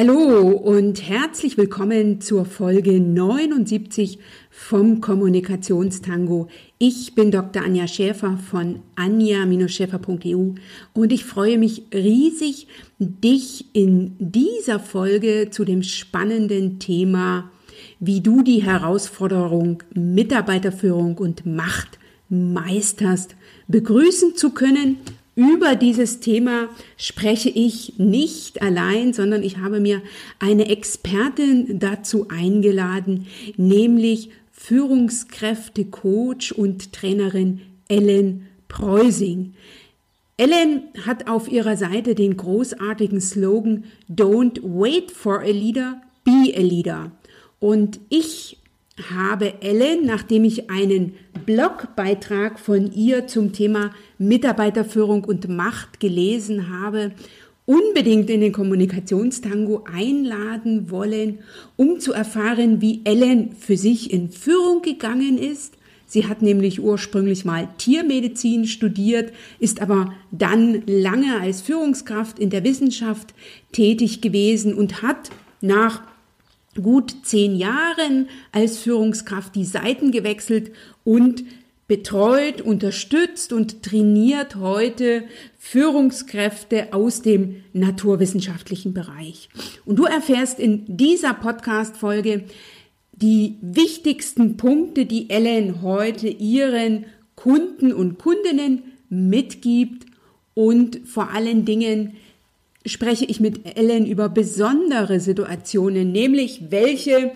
Hallo und herzlich willkommen zur Folge 79 vom Kommunikationstango. Ich bin Dr. Anja Schäfer von anja-schäfer.eu und ich freue mich riesig, dich in dieser Folge zu dem spannenden Thema, wie du die Herausforderung Mitarbeiterführung und Macht meisterst, begrüßen zu können über dieses Thema spreche ich nicht allein, sondern ich habe mir eine Expertin dazu eingeladen, nämlich Führungskräfte-Coach und Trainerin Ellen Preusing. Ellen hat auf ihrer Seite den großartigen Slogan Don't wait for a leader, be a leader. Und ich habe Ellen, nachdem ich einen Blogbeitrag von ihr zum Thema Mitarbeiterführung und Macht gelesen habe, unbedingt in den Kommunikationstango einladen wollen, um zu erfahren, wie Ellen für sich in Führung gegangen ist. Sie hat nämlich ursprünglich mal Tiermedizin studiert, ist aber dann lange als Führungskraft in der Wissenschaft tätig gewesen und hat nach gut zehn Jahren als Führungskraft die Seiten gewechselt und betreut, unterstützt und trainiert heute Führungskräfte aus dem naturwissenschaftlichen Bereich. Und du erfährst in dieser Podcast-Folge die wichtigsten Punkte, die Ellen heute ihren Kunden und Kundinnen mitgibt und vor allen Dingen spreche ich mit Ellen über besondere Situationen, nämlich welche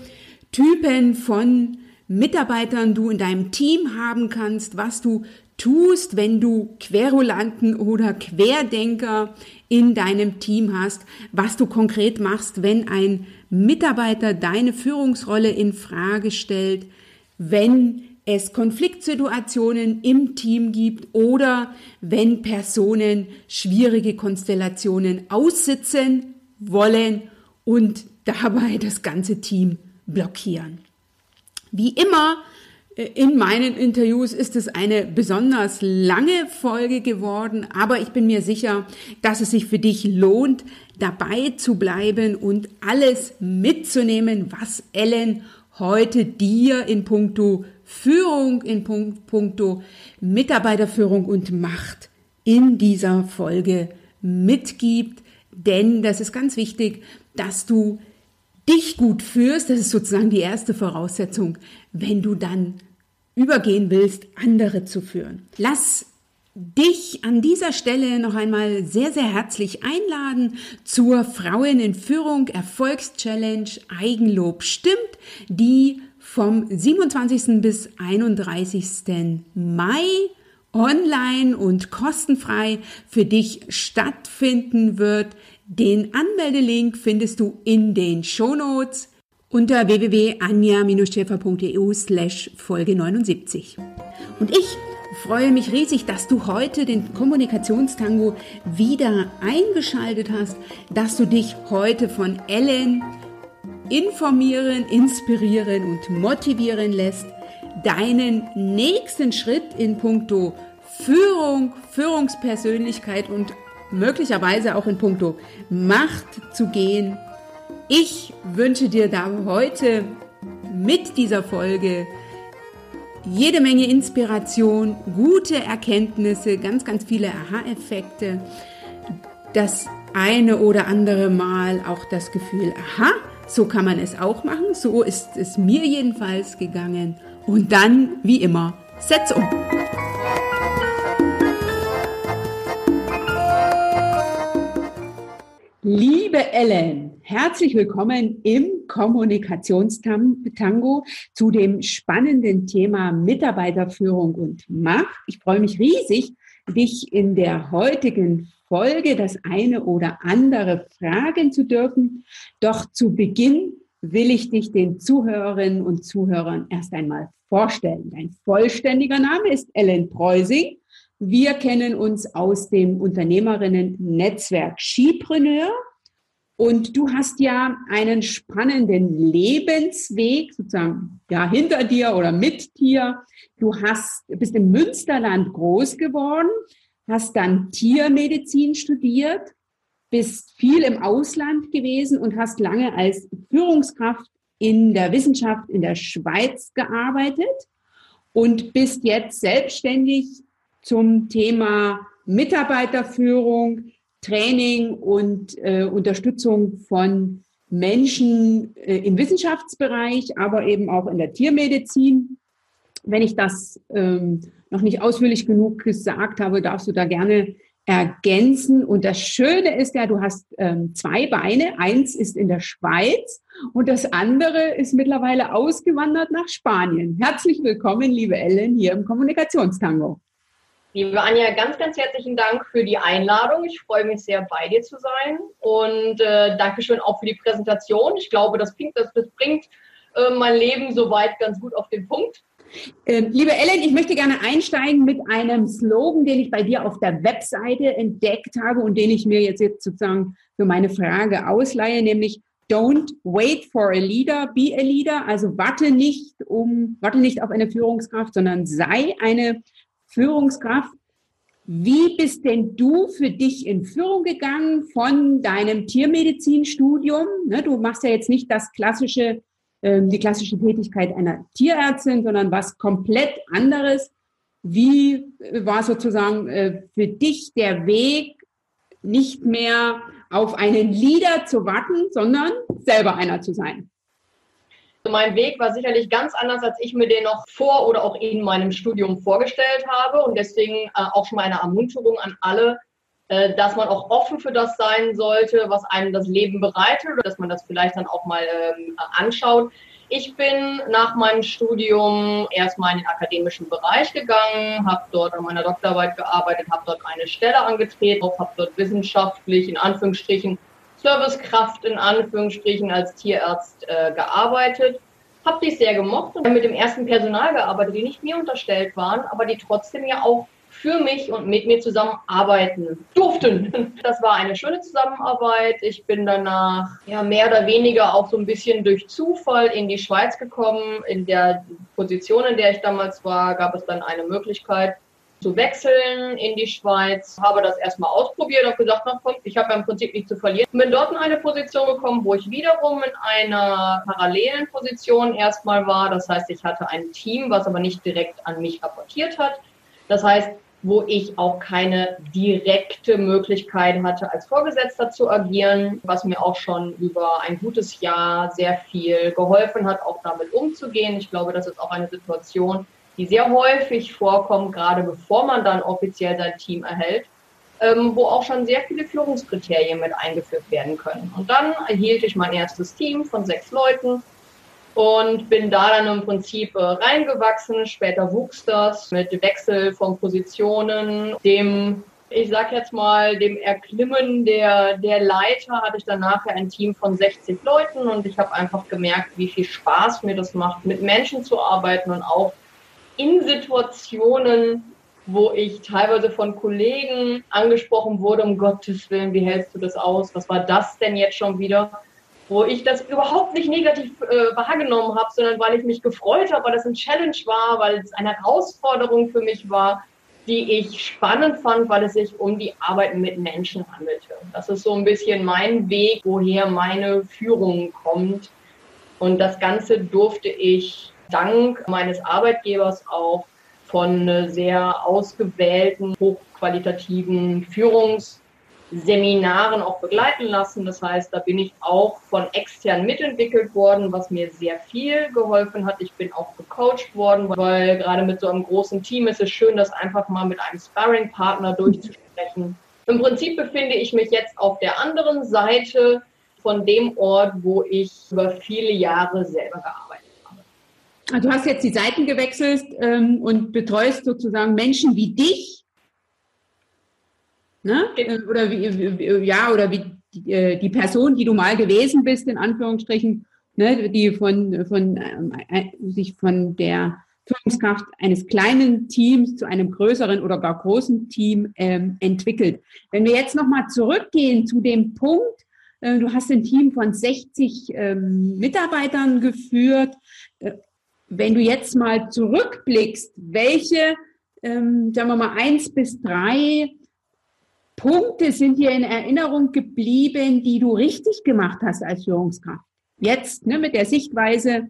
Typen von Mitarbeitern du in deinem Team haben kannst, was du tust, wenn du Querulanten oder Querdenker in deinem Team hast, was du konkret machst, wenn ein Mitarbeiter deine Führungsrolle in Frage stellt, wenn es Konfliktsituationen im Team gibt oder wenn Personen schwierige Konstellationen aussitzen wollen und dabei das ganze Team blockieren. Wie immer äh, in meinen Interviews ist es eine besonders lange Folge geworden, aber ich bin mir sicher, dass es sich für dich lohnt, dabei zu bleiben und alles mitzunehmen, was Ellen heute dir in puncto Führung in puncto Mitarbeiterführung und Macht in dieser Folge mitgibt. Denn das ist ganz wichtig, dass du dich gut führst. Das ist sozusagen die erste Voraussetzung, wenn du dann übergehen willst, andere zu führen. Lass dich an dieser Stelle noch einmal sehr, sehr herzlich einladen zur Frauen in Führung Erfolgschallenge Eigenlob stimmt, die vom 27. bis 31. Mai online und kostenfrei für dich stattfinden wird. Den Anmeldelink findest du in den Shownotes unter www.anja-schäfer.eu slash Folge 79. Und ich freue mich riesig, dass du heute den Kommunikationstango wieder eingeschaltet hast, dass du dich heute von Ellen informieren, inspirieren und motivieren lässt, deinen nächsten Schritt in puncto Führung, Führungspersönlichkeit und möglicherweise auch in puncto Macht zu gehen. Ich wünsche dir da heute mit dieser Folge jede Menge Inspiration, gute Erkenntnisse, ganz, ganz viele Aha-Effekte. Das eine oder andere Mal auch das Gefühl, aha, so kann man es auch machen. So ist es mir jedenfalls gegangen. Und dann, wie immer, setz um. Liebe Ellen, herzlich willkommen im Kommunikationstango zu dem spannenden Thema Mitarbeiterführung und Macht. Ich freue mich riesig, dich in der heutigen Folge das eine oder andere fragen zu dürfen. Doch zu Beginn will ich dich den Zuhörerinnen und Zuhörern erst einmal vorstellen. Dein vollständiger Name ist Ellen Preusing. Wir kennen uns aus dem Unternehmerinnen-Netzwerk Skipreneur. Und du hast ja einen spannenden Lebensweg sozusagen ja, hinter dir oder mit dir. Du hast, bist im Münsterland groß geworden, hast dann Tiermedizin studiert bist viel im Ausland gewesen und hast lange als Führungskraft in der Wissenschaft in der Schweiz gearbeitet und bist jetzt selbstständig zum Thema Mitarbeiterführung, Training und äh, Unterstützung von Menschen äh, im Wissenschaftsbereich, aber eben auch in der Tiermedizin. Wenn ich das ähm, noch nicht ausführlich genug gesagt habe, darfst du da gerne ergänzen. Und das Schöne ist ja, du hast ähm, zwei Beine. Eins ist in der Schweiz und das andere ist mittlerweile ausgewandert nach Spanien. Herzlich willkommen, liebe Ellen, hier im Kommunikationstango. Liebe Anja, ganz, ganz herzlichen Dank für die Einladung. Ich freue mich sehr, bei dir zu sein. Und äh, Dankeschön auch für die Präsentation. Ich glaube, das, bringt, das, das bringt äh, mein Leben soweit ganz gut auf den Punkt. Ähm, liebe Ellen, ich möchte gerne einsteigen mit einem Slogan, den ich bei dir auf der Webseite entdeckt habe und den ich mir jetzt, sozusagen für meine Frage ausleihe, nämlich Don't wait for a leader, be a leader. Also warte nicht um, warte nicht auf eine Führungskraft, sondern sei eine Führungskraft. Wie bist denn du für dich in Führung gegangen von deinem Tiermedizinstudium? Ne, du machst ja jetzt nicht das klassische die klassische Tätigkeit einer Tierärztin, sondern was komplett anderes. Wie war sozusagen äh, für dich der Weg, nicht mehr auf einen Leader zu warten, sondern selber einer zu sein? Mein Weg war sicherlich ganz anders, als ich mir den noch vor oder auch in meinem Studium vorgestellt habe. Und deswegen äh, auch schon mal eine Ermunterung an alle, dass man auch offen für das sein sollte, was einem das Leben bereitet oder dass man das vielleicht dann auch mal ähm, anschaut. Ich bin nach meinem Studium erstmal in den akademischen Bereich gegangen, habe dort an meiner Doktorarbeit gearbeitet, habe dort eine Stelle angetreten, habe dort wissenschaftlich in Anführungsstrichen Servicekraft in Anführungsstrichen als Tierarzt äh, gearbeitet. Habe dies sehr gemocht und mit dem ersten Personal gearbeitet, die nicht mir unterstellt waren, aber die trotzdem ja auch für mich und mit mir zusammen arbeiten durften. Das war eine schöne Zusammenarbeit. Ich bin danach ja mehr oder weniger auch so ein bisschen durch Zufall in die Schweiz gekommen. In der Position, in der ich damals war, gab es dann eine Möglichkeit, zu wechseln in die Schweiz, habe das erstmal ausprobiert und gesagt, na komm, ich habe ja im Prinzip nichts zu verlieren. Bin dort in eine Position gekommen, wo ich wiederum in einer parallelen Position erstmal war. Das heißt, ich hatte ein Team, was aber nicht direkt an mich rapportiert hat. Das heißt, wo ich auch keine direkte Möglichkeit hatte, als Vorgesetzter zu agieren, was mir auch schon über ein gutes Jahr sehr viel geholfen hat, auch damit umzugehen. Ich glaube, das ist auch eine Situation, die sehr häufig vorkommt, gerade bevor man dann offiziell sein Team erhält, ähm, wo auch schon sehr viele Führungskriterien mit eingeführt werden können. Und dann erhielt ich mein erstes Team von sechs Leuten und bin da dann im Prinzip äh, reingewachsen. Später wuchs das mit Wechsel von Positionen, dem ich sag jetzt mal, dem Erklimmen der, der Leiter hatte ich dann nachher ein Team von 60 Leuten und ich habe einfach gemerkt, wie viel Spaß mir das macht, mit Menschen zu arbeiten und auch in Situationen, wo ich teilweise von Kollegen angesprochen wurde, um Gottes Willen, wie hältst du das aus? Was war das denn jetzt schon wieder? Wo ich das überhaupt nicht negativ äh, wahrgenommen habe, sondern weil ich mich gefreut habe, weil das ein Challenge war, weil es eine Herausforderung für mich war, die ich spannend fand, weil es sich um die Arbeit mit Menschen handelte. Das ist so ein bisschen mein Weg, woher meine Führung kommt. Und das Ganze durfte ich dank meines Arbeitgebers auch von sehr ausgewählten, hochqualitativen Führungs- Seminaren auch begleiten lassen. Das heißt, da bin ich auch von extern mitentwickelt worden, was mir sehr viel geholfen hat. Ich bin auch gecoacht worden, weil gerade mit so einem großen Team ist es schön, das einfach mal mit einem Sparring-Partner durchzusprechen. Im Prinzip befinde ich mich jetzt auf der anderen Seite von dem Ort, wo ich über viele Jahre selber gearbeitet habe. Also du hast jetzt die Seiten gewechselt ähm, und betreust sozusagen Menschen wie dich, Ne? Äh, oder wie, ja, oder wie die, äh, die Person, die du mal gewesen bist, in Anführungsstrichen, ne, die von, von ähm, äh, sich von der Führungskraft eines kleinen Teams zu einem größeren oder gar großen Team ähm, entwickelt. Wenn wir jetzt nochmal zurückgehen zu dem Punkt, äh, du hast ein Team von 60 ähm, Mitarbeitern geführt. Äh, wenn du jetzt mal zurückblickst, welche, ähm, sagen wir mal, eins bis drei Punkte sind dir in Erinnerung geblieben, die du richtig gemacht hast als Führungskraft? Jetzt ne, mit der Sichtweise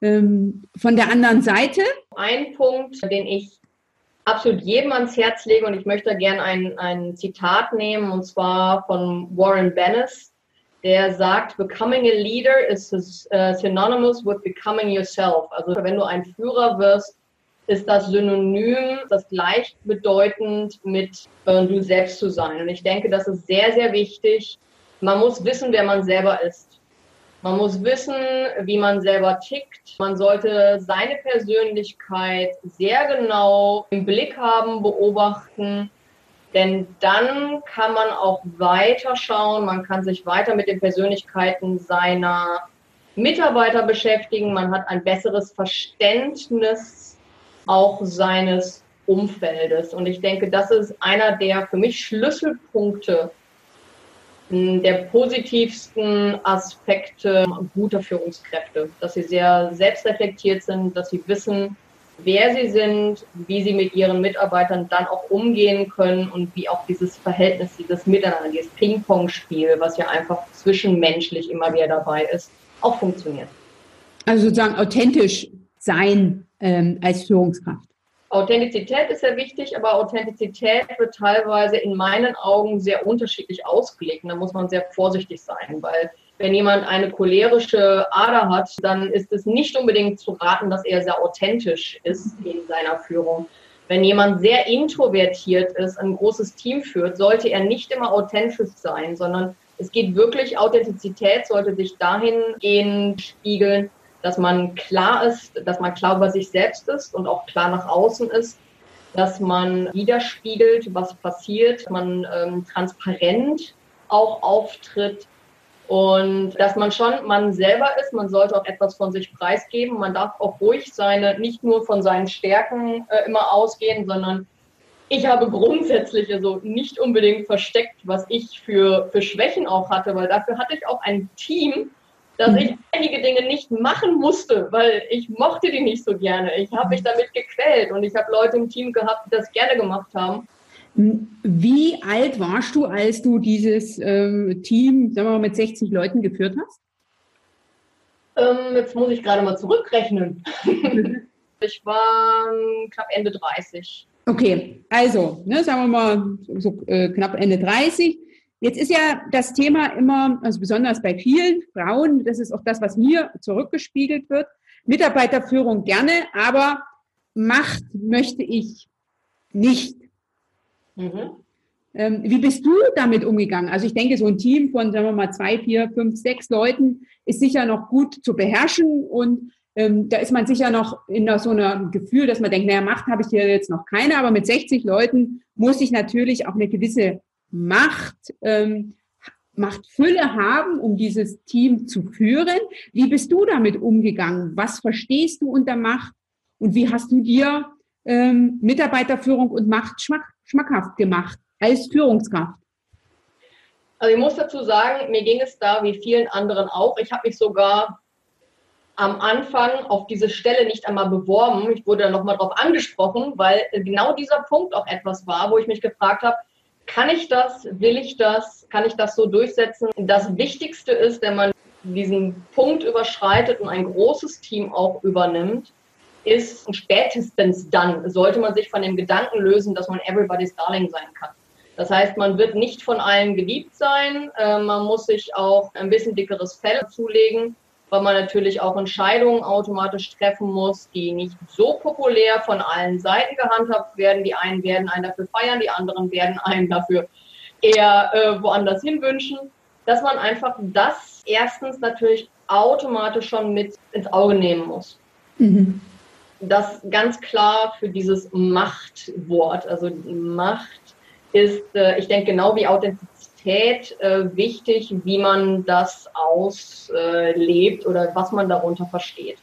ähm, von der anderen Seite? Ein Punkt, den ich absolut jedem ans Herz lege und ich möchte gerne ein, ein Zitat nehmen und zwar von Warren Bennis, der sagt, becoming a leader is uh, synonymous with becoming yourself. Also wenn du ein Führer wirst, ist das Synonym, das gleichbedeutend mit äh, du selbst zu sein. Und ich denke, das ist sehr, sehr wichtig. Man muss wissen, wer man selber ist. Man muss wissen, wie man selber tickt. Man sollte seine Persönlichkeit sehr genau im Blick haben, beobachten. Denn dann kann man auch weiter schauen. Man kann sich weiter mit den Persönlichkeiten seiner Mitarbeiter beschäftigen. Man hat ein besseres Verständnis auch seines Umfeldes. Und ich denke, das ist einer der für mich Schlüsselpunkte hm, der positivsten Aspekte guter Führungskräfte, dass sie sehr selbstreflektiert sind, dass sie wissen, wer sie sind, wie sie mit ihren Mitarbeitern dann auch umgehen können und wie auch dieses Verhältnis, dieses Miteinander, dieses Ping-Pong-Spiel, was ja einfach zwischenmenschlich immer wieder dabei ist, auch funktioniert. Also sozusagen authentisch sein ähm, als Führungskraft? Authentizität ist sehr wichtig, aber Authentizität wird teilweise in meinen Augen sehr unterschiedlich ausgelegt. Und da muss man sehr vorsichtig sein, weil wenn jemand eine cholerische Ader hat, dann ist es nicht unbedingt zu raten, dass er sehr authentisch ist in seiner Führung. Wenn jemand sehr introvertiert ist, ein großes Team führt, sollte er nicht immer authentisch sein, sondern es geht wirklich, Authentizität sollte sich dahingehend spiegeln, dass man klar ist, dass man klar über sich selbst ist und auch klar nach außen ist, dass man widerspiegelt, was passiert, man ähm, transparent auch auftritt und dass man schon man selber ist, man sollte auch etwas von sich preisgeben, man darf auch ruhig seine, nicht nur von seinen Stärken äh, immer ausgehen, sondern ich habe grundsätzlich also nicht unbedingt versteckt, was ich für, für Schwächen auch hatte, weil dafür hatte ich auch ein Team, dass ich einige Dinge nicht machen musste, weil ich mochte die nicht so gerne. Ich habe mich damit gequält und ich habe Leute im Team gehabt, die das gerne gemacht haben. Wie alt warst du, als du dieses ähm, Team, sagen wir mal, mit 60 Leuten geführt hast? Ähm, jetzt muss ich gerade mal zurückrechnen. ich war ähm, knapp Ende 30. Okay, also, ne, sagen wir mal so äh, knapp Ende 30. Jetzt ist ja das Thema immer, also besonders bei vielen Frauen, das ist auch das, was mir zurückgespiegelt wird, Mitarbeiterführung gerne, aber Macht möchte ich nicht. Mhm. Ähm, wie bist du damit umgegangen? Also ich denke, so ein Team von, sagen wir mal, zwei, vier, fünf, sechs Leuten ist sicher noch gut zu beherrschen und ähm, da ist man sicher noch in so einem Gefühl, dass man denkt, naja, Macht habe ich hier jetzt noch keine, aber mit 60 Leuten muss ich natürlich auch eine gewisse Macht, ähm, Machtfülle haben, um dieses Team zu führen. Wie bist du damit umgegangen? Was verstehst du unter Macht? Und wie hast du dir ähm, Mitarbeiterführung und Macht schmack, schmackhaft gemacht als Führungskraft? Also ich muss dazu sagen, mir ging es da wie vielen anderen auch. Ich habe mich sogar am Anfang auf diese Stelle nicht einmal beworben. Ich wurde dann nochmal darauf angesprochen, weil genau dieser Punkt auch etwas war, wo ich mich gefragt habe, kann ich das? Will ich das? Kann ich das so durchsetzen? Das Wichtigste ist, wenn man diesen Punkt überschreitet und ein großes Team auch übernimmt, ist spätestens dann sollte man sich von dem Gedanken lösen, dass man everybody's darling sein kann. Das heißt, man wird nicht von allen geliebt sein. Äh, man muss sich auch ein bisschen dickeres Fell zulegen weil man natürlich auch Entscheidungen automatisch treffen muss, die nicht so populär von allen Seiten gehandhabt werden. Die einen werden einen dafür feiern, die anderen werden einen dafür eher äh, woanders hinwünschen. Dass man einfach das erstens natürlich automatisch schon mit ins Auge nehmen muss. Mhm. Das ganz klar für dieses Machtwort, also Macht ist, äh, ich denke, genau wie Authentizität Qualität äh, wichtig, wie man das auslebt äh, oder was man darunter versteht.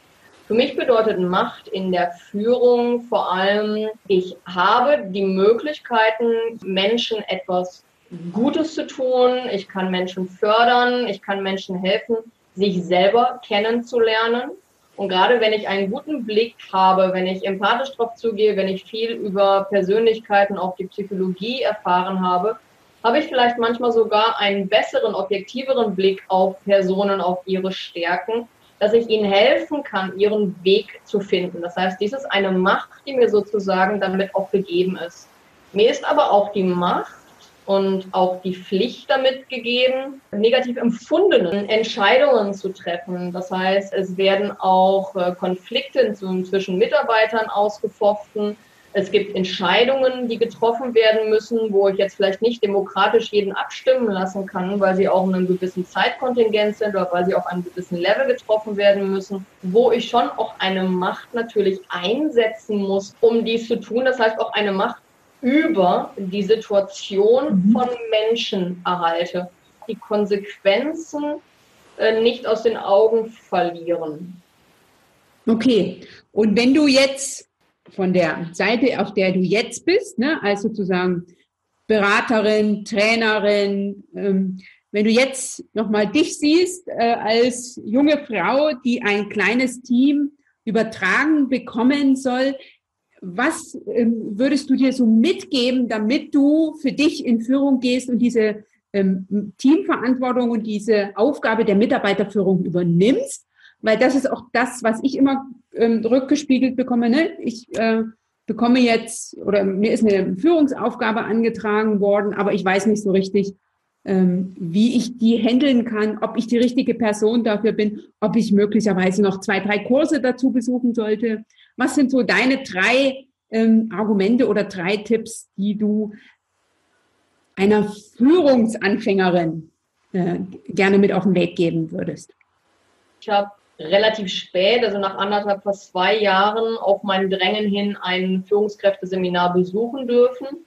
Für mich bedeutet Macht in der Führung vor allem, ich habe die Möglichkeiten, Menschen etwas Gutes zu tun, ich kann Menschen fördern, ich kann Menschen helfen, sich selber kennenzulernen. Und gerade wenn ich einen guten Blick habe, wenn ich empathisch drauf zugehe, wenn ich viel über Persönlichkeiten, auch die Psychologie erfahren habe, habe ich vielleicht manchmal sogar einen besseren, objektiveren Blick auf Personen, auf ihre Stärken, dass ich ihnen helfen kann, ihren Weg zu finden. Das heißt, dies ist eine Macht, die mir sozusagen damit auch gegeben ist. Mir ist aber auch die Macht und auch die Pflicht damit gegeben, negativ empfundene Entscheidungen zu treffen. Das heißt, es werden auch äh, Konflikte zwischen Mitarbeitern ausgefochten. Es gibt Entscheidungen, die getroffen werden müssen, wo ich jetzt vielleicht nicht demokratisch jeden abstimmen lassen kann, weil sie auch in einem gewissen Zeitkontingent sind oder weil sie auf einem gewissen Level getroffen werden müssen, wo ich schon auch eine Macht natürlich einsetzen muss, um dies zu tun. Das heißt auch eine Macht über die Situation mhm. von Menschen erhalte. Die Konsequenzen äh, nicht aus den Augen verlieren. Okay, und wenn du jetzt von der Seite, auf der du jetzt bist, ne, als sozusagen Beraterin, Trainerin, ähm, wenn du jetzt nochmal dich siehst äh, als junge Frau, die ein kleines Team übertragen bekommen soll, was ähm, würdest du dir so mitgeben, damit du für dich in Führung gehst und diese ähm, Teamverantwortung und diese Aufgabe der Mitarbeiterführung übernimmst? Weil das ist auch das, was ich immer ähm, rückgespiegelt bekomme. Ne? Ich äh, bekomme jetzt oder mir ist eine Führungsaufgabe angetragen worden, aber ich weiß nicht so richtig, ähm, wie ich die handeln kann, ob ich die richtige Person dafür bin, ob ich möglicherweise noch zwei, drei Kurse dazu besuchen sollte. Was sind so deine drei ähm, Argumente oder drei Tipps, die du einer Führungsanfängerin äh, gerne mit auf den Weg geben würdest? Ich habe relativ spät, also nach anderthalb, fast zwei Jahren, auf mein Drängen hin ein Führungskräfteseminar besuchen dürfen.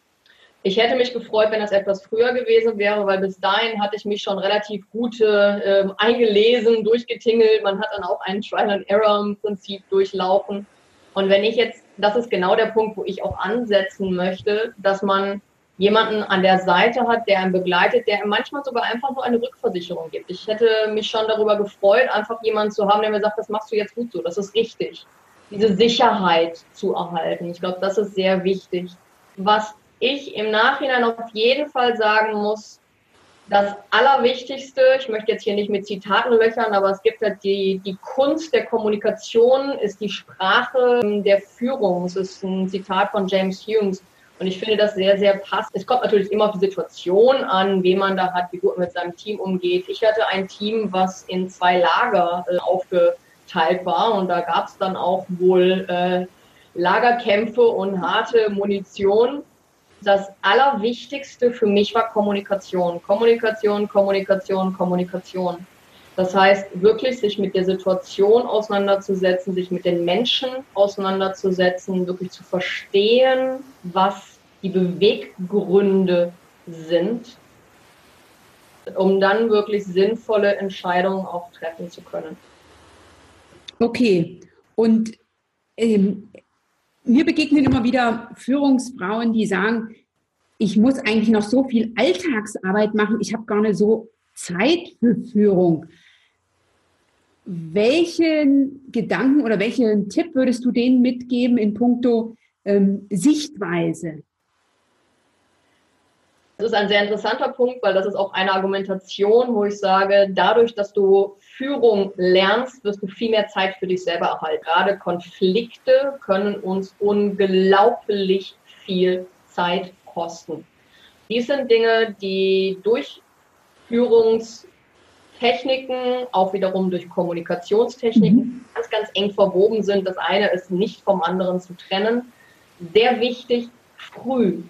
Ich hätte mich gefreut, wenn das etwas früher gewesen wäre, weil bis dahin hatte ich mich schon relativ gut äh, eingelesen, durchgetingelt. Man hat dann auch ein Trial-and-Error-Prinzip durchlaufen. Und wenn ich jetzt, das ist genau der Punkt, wo ich auch ansetzen möchte, dass man jemanden an der Seite hat, der einen begleitet, der manchmal sogar einfach nur eine Rückversicherung gibt. Ich hätte mich schon darüber gefreut, einfach jemanden zu haben, der mir sagt, das machst du jetzt gut so, das ist richtig. Diese Sicherheit zu erhalten. Ich glaube, das ist sehr wichtig. Was ich im Nachhinein auf jeden Fall sagen muss, das Allerwichtigste, ich möchte jetzt hier nicht mit Zitaten löchern, aber es gibt halt die, die Kunst der Kommunikation, ist die Sprache der Führung. Es ist ein Zitat von James Hughes. Und ich finde das sehr, sehr passend. Es kommt natürlich immer auf die Situation an, wen man da hat, wie gut man mit seinem Team umgeht. Ich hatte ein Team, was in zwei Lager äh, aufgeteilt war und da gab es dann auch wohl äh, Lagerkämpfe und harte Munition das Allerwichtigste für mich war Kommunikation. Kommunikation, Kommunikation, Kommunikation. Das heißt, wirklich sich mit der Situation auseinanderzusetzen, sich mit den Menschen auseinanderzusetzen, wirklich zu verstehen, was die Beweggründe sind, um dann wirklich sinnvolle Entscheidungen auch treffen zu können. Okay, und ähm, mir begegnen immer wieder Führungsfrauen, die sagen, ich muss eigentlich noch so viel Alltagsarbeit machen, ich habe gar nicht so Zeit für Führung. Welchen Gedanken oder welchen Tipp würdest du denen mitgeben in puncto ähm, Sichtweise? Das ist ein sehr interessanter Punkt, weil das ist auch eine Argumentation, wo ich sage, dadurch, dass du Führung lernst, wirst du viel mehr Zeit für dich selber erhalten. Gerade Konflikte können uns unglaublich viel Zeit kosten. Dies sind Dinge, die durch Führungstechniken, auch wiederum durch Kommunikationstechniken, mhm. ganz, ganz eng verwoben sind. Das eine ist nicht vom anderen zu trennen. Sehr wichtig, früh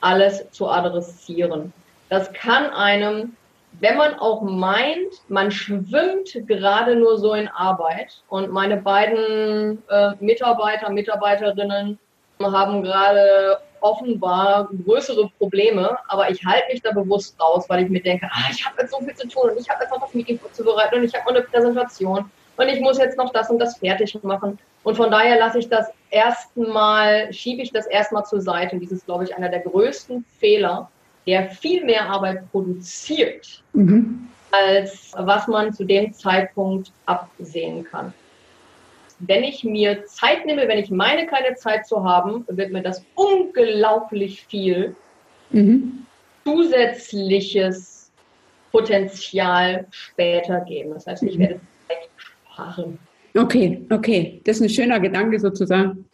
alles zu adressieren. Das kann einem wenn man auch meint, man schwimmt gerade nur so in Arbeit und meine beiden äh, Mitarbeiter, Mitarbeiterinnen haben gerade offenbar größere Probleme, aber ich halte mich da bewusst raus, weil ich mir denke, ah, ich habe jetzt so viel zu tun und ich habe jetzt noch das Meeting vorzubereiten und ich habe noch eine Präsentation und ich muss jetzt noch das und das fertig machen. Und von daher lasse ich das erstmal, schiebe ich das erstmal zur Seite. Und dies ist, glaube ich, einer der größten Fehler, der viel mehr Arbeit produziert, mhm. als was man zu dem Zeitpunkt absehen kann. Wenn ich mir Zeit nehme, wenn ich meine, keine Zeit zu haben, wird mir das unglaublich viel. Mhm. zusätzliches Potenzial später geben. Das heißt, ich werde es sparen. Okay, okay. Das ist ein schöner Gedanke sozusagen.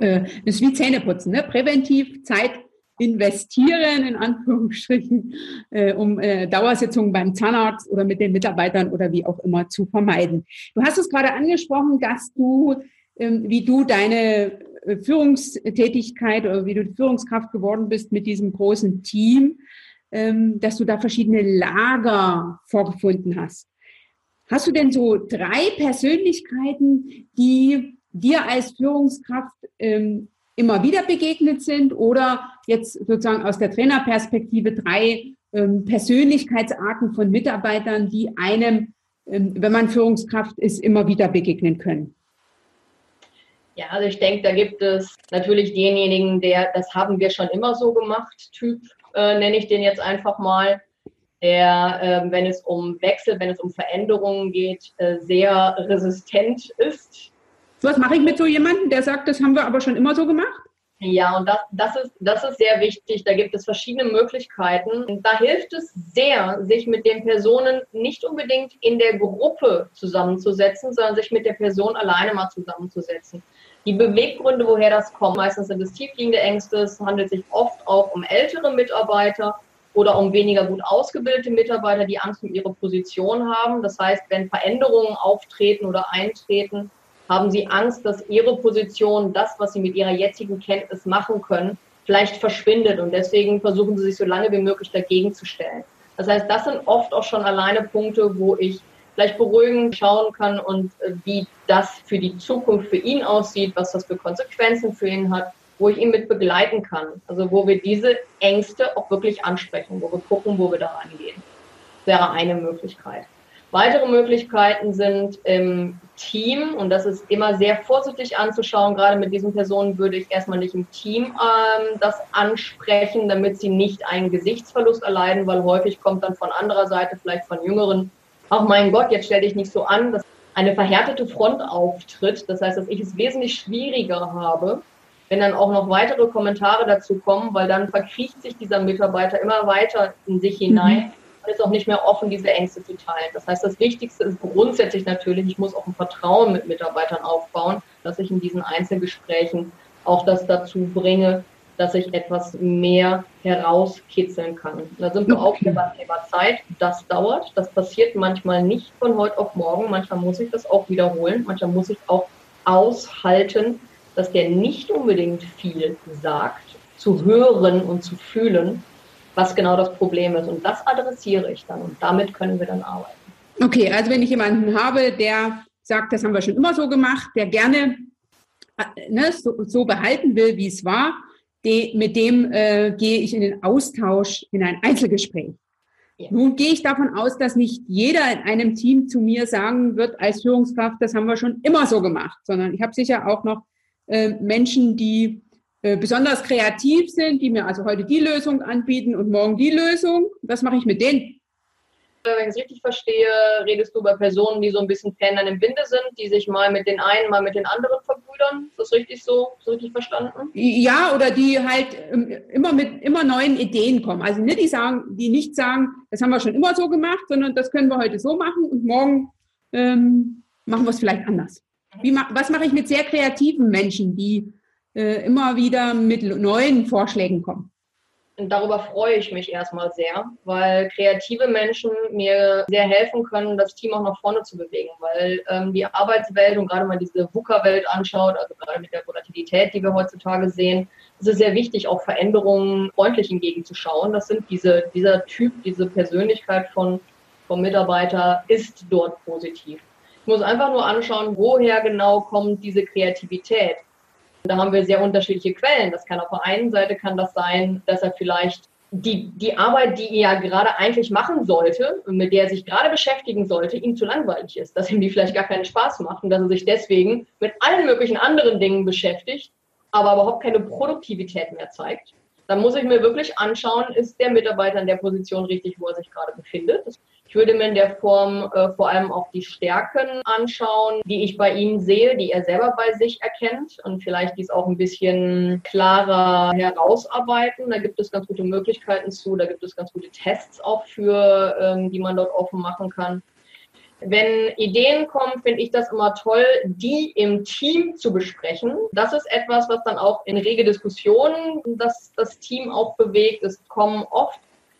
Äh, das ist wie Zähneputzen, ne? Präventiv Zeit investieren, in Anführungsstrichen, äh, um äh, Dauersitzungen beim Zahnarzt oder mit den Mitarbeitern oder wie auch immer zu vermeiden. Du hast es gerade angesprochen, dass du, ähm, wie du deine äh, Führungstätigkeit oder wie du Führungskraft geworden bist mit diesem großen Team, ähm, dass du da verschiedene Lager vorgefunden hast. Hast du denn so drei Persönlichkeiten, die dir als Führungskraft ähm, immer wieder begegnet sind oder jetzt sozusagen aus der Trainerperspektive drei ähm, Persönlichkeitsarten von Mitarbeitern, die einem, ähm, wenn man Führungskraft ist, immer wieder begegnen können? Ja, also ich denke, da gibt es natürlich denjenigen, der, das haben wir schon immer so gemacht, Typ, äh, nenne ich den jetzt einfach mal, der, äh, wenn es um Wechsel, wenn es um Veränderungen geht, äh, sehr resistent ist was mache ich mit so jemandem, der sagt, das haben wir aber schon immer so gemacht? Ja, und das, das, ist, das ist sehr wichtig. Da gibt es verschiedene Möglichkeiten. Da hilft es sehr, sich mit den Personen nicht unbedingt in der Gruppe zusammenzusetzen, sondern sich mit der Person alleine mal zusammenzusetzen. Die Beweggründe, woher das kommt, meistens sind es tiefliegende Ängste. Es handelt sich oft auch um ältere Mitarbeiter oder um weniger gut ausgebildete Mitarbeiter, die Angst um ihre Position haben. Das heißt, wenn Veränderungen auftreten oder eintreten, haben sie Angst, dass ihre Position, das, was sie mit ihrer jetzigen Kenntnis machen können, vielleicht verschwindet. Und deswegen versuchen sie sich so lange wie möglich dagegen zu stellen. Das heißt, das sind oft auch schon alleine Punkte, wo ich vielleicht beruhigend schauen kann und äh, wie das für die Zukunft für ihn aussieht, was das für Konsequenzen für ihn hat, wo ich ihn mit begleiten kann. Also wo wir diese Ängste auch wirklich ansprechen, wo wir gucken, wo wir da rangehen. Wäre eine Möglichkeit. Weitere Möglichkeiten sind im Team und das ist immer sehr vorsichtig anzuschauen. Gerade mit diesen Personen würde ich erstmal nicht im Team ähm, das ansprechen, damit sie nicht einen Gesichtsverlust erleiden, weil häufig kommt dann von anderer Seite, vielleicht von Jüngeren, ach mein Gott, jetzt stell dich nicht so an, dass eine verhärtete Front auftritt. Das heißt, dass ich es wesentlich schwieriger habe, wenn dann auch noch weitere Kommentare dazu kommen, weil dann verkriecht sich dieser Mitarbeiter immer weiter in sich hinein. Mhm ist auch nicht mehr offen, diese Ängste zu teilen. Das heißt, das Wichtigste ist grundsätzlich natürlich, ich muss auch ein Vertrauen mit Mitarbeitern aufbauen, dass ich in diesen Einzelgesprächen auch das dazu bringe, dass ich etwas mehr herauskitzeln kann. Da sind wir auch beim Thema Zeit. Das dauert. Das passiert manchmal nicht von heute auf morgen. Manchmal muss ich das auch wiederholen. Manchmal muss ich auch aushalten, dass der nicht unbedingt viel sagt, zu hören und zu fühlen, was genau das Problem ist. Und das adressiere ich dann und damit können wir dann arbeiten. Okay, also wenn ich jemanden habe, der sagt, das haben wir schon immer so gemacht, der gerne äh, ne, so, so, behalten will, wie es war, die, mit dem äh, gehe ich in den Austausch, in ein Einzelgespräch. Ja. Nun gehe ich davon aus, dass nicht jeder in einem Team zu mir sagen wird als Führungskraft, das haben wir schon immer so gemacht, sondern ich habe sicher auch noch äh, Menschen, die besonders kreativ sind, die mir also heute die Lösung anbieten und morgen die Lösung. Was mache ich mit denen? Wenn ich es richtig verstehe, redest du über Personen, die so ein bisschen Fähnlein im Winde sind, die sich mal mit den einen, mal mit den anderen verbrüdern. Ist das richtig so? Ist das richtig verstanden? Ja, oder die halt ähm, immer mit immer neuen Ideen kommen. Also nicht die sagen, die nicht sagen, das haben wir schon immer so gemacht, sondern das können wir heute so machen und morgen ähm, machen wir es vielleicht anders. Wie, was mache ich mit sehr kreativen Menschen, die äh, immer wieder mit neuen Vorschlägen kommen. Und darüber freue ich mich erstmal sehr, weil kreative Menschen mir sehr helfen können, das Team auch nach vorne zu bewegen. Weil ähm, die Arbeitswelt und gerade mal diese VUCA-Welt anschaut, also gerade mit der Volatilität, die wir heutzutage sehen, ist es sehr wichtig, auch Veränderungen freundlich entgegenzuschauen. Das sind diese, dieser Typ, diese Persönlichkeit von, vom Mitarbeiter ist dort positiv. Ich muss einfach nur anschauen, woher genau kommt diese Kreativität. Da haben wir sehr unterschiedliche Quellen. Das kann auf der einen Seite kann das sein, dass er vielleicht die, die Arbeit, die er gerade eigentlich machen sollte, mit der er sich gerade beschäftigen sollte, ihm zu langweilig ist, dass ihm die vielleicht gar keinen Spaß macht und dass er sich deswegen mit allen möglichen anderen Dingen beschäftigt, aber überhaupt keine Produktivität mehr zeigt. Dann muss ich mir wirklich anschauen, ist der Mitarbeiter in der Position richtig, wo er sich gerade befindet. Würde mir in der Form äh, vor allem auch die Stärken anschauen, die ich bei ihm sehe, die er selber bei sich erkennt und vielleicht dies auch ein bisschen klarer herausarbeiten. Da gibt es ganz gute Möglichkeiten zu, da gibt es ganz gute Tests auch für, ähm, die man dort offen machen kann. Wenn Ideen kommen, finde ich das immer toll, die im Team zu besprechen. Das ist etwas, was dann auch in rege Diskussionen das, das Team auch bewegt. Es kommen oft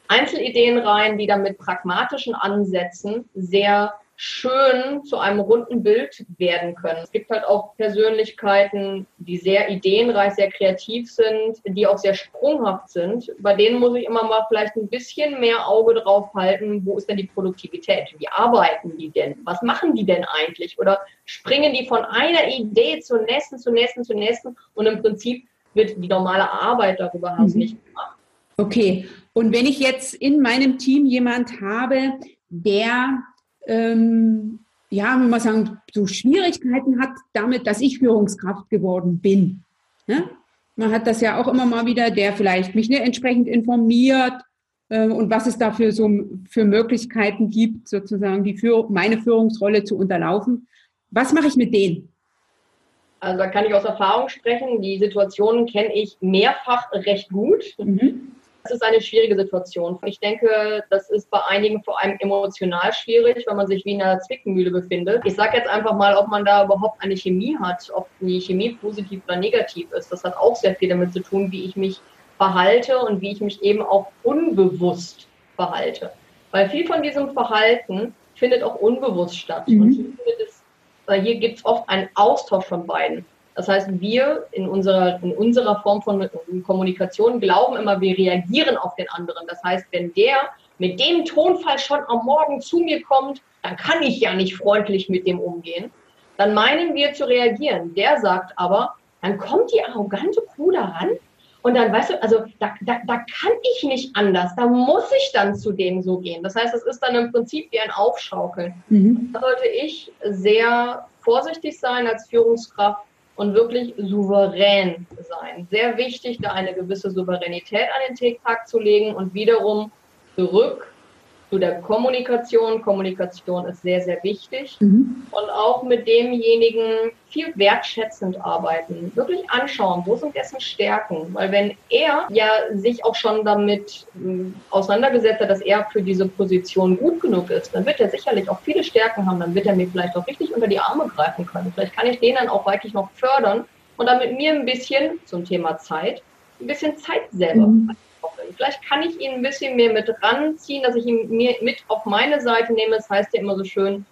Einzelideen rein, die dann mit pragmatischen Ansätzen sehr schön zu einem runden Bild werden können. Es gibt halt auch Persönlichkeiten, die sehr ideenreich, sehr kreativ sind, die auch sehr sprunghaft sind. Bei denen muss ich immer mal vielleicht ein bisschen mehr Auge drauf halten, wo ist denn die Produktivität? Wie arbeiten die denn? Was machen die denn eigentlich? Oder springen die von einer Idee zur nächsten, zur nächsten, zur nächsten und im Prinzip wird die normale Arbeit darüber mhm. nicht gemacht. Okay, und wenn ich jetzt in meinem Team jemand habe, der, ähm, ja, wenn man sagen, so Schwierigkeiten hat damit, dass ich Führungskraft geworden bin. Ne? Man hat das ja auch immer mal wieder, der vielleicht mich nicht entsprechend informiert äh, und was es dafür so für Möglichkeiten gibt, sozusagen die für meine Führungsrolle zu unterlaufen. Was mache ich mit denen? Also da kann ich aus Erfahrung sprechen. Die Situationen kenne ich mehrfach recht gut. Mhm. Das ist eine schwierige Situation. Ich denke, das ist bei einigen vor allem emotional schwierig, weil man sich wie in einer Zwickmühle befindet. Ich sage jetzt einfach mal, ob man da überhaupt eine Chemie hat, ob die Chemie positiv oder negativ ist. Das hat auch sehr viel damit zu tun, wie ich mich verhalte und wie ich mich eben auch unbewusst verhalte. Weil viel von diesem Verhalten findet auch unbewusst statt. Mhm. Und hier, es, hier gibt es oft einen Austausch von beiden. Das heißt, wir in unserer, in unserer Form von Kommunikation glauben immer, wir reagieren auf den anderen. Das heißt, wenn der mit dem Tonfall schon am Morgen zu mir kommt, dann kann ich ja nicht freundlich mit dem umgehen. Dann meinen wir zu reagieren. Der sagt aber, dann kommt die arrogante Kuh da ran und dann, weißt du, also da, da, da kann ich nicht anders. Da muss ich dann zu dem so gehen. Das heißt, es ist dann im Prinzip wie ein Aufschaukeln. Mhm. Da sollte ich sehr vorsichtig sein als Führungskraft, und wirklich souverän sein. Sehr wichtig, da eine gewisse Souveränität an den Tag zu legen und wiederum zurück zu der Kommunikation. Kommunikation ist sehr, sehr wichtig. Mhm. Und auch mit demjenigen viel wertschätzend arbeiten. Wirklich anschauen, wo sind dessen Stärken. Weil wenn er ja sich auch schon damit äh, auseinandergesetzt hat, dass er für diese Position gut genug ist, dann wird er sicherlich auch viele Stärken haben. Dann wird er mir vielleicht auch richtig unter die Arme greifen können. Vielleicht kann ich den dann auch wirklich noch fördern und dann mit mir ein bisschen zum Thema Zeit, ein bisschen Zeit selber mhm bin. Vielleicht kann ich ihn ein bisschen mehr mit ranziehen, dass ich ihn mir mit auf meine Seite nehme. Das heißt ja immer so schön,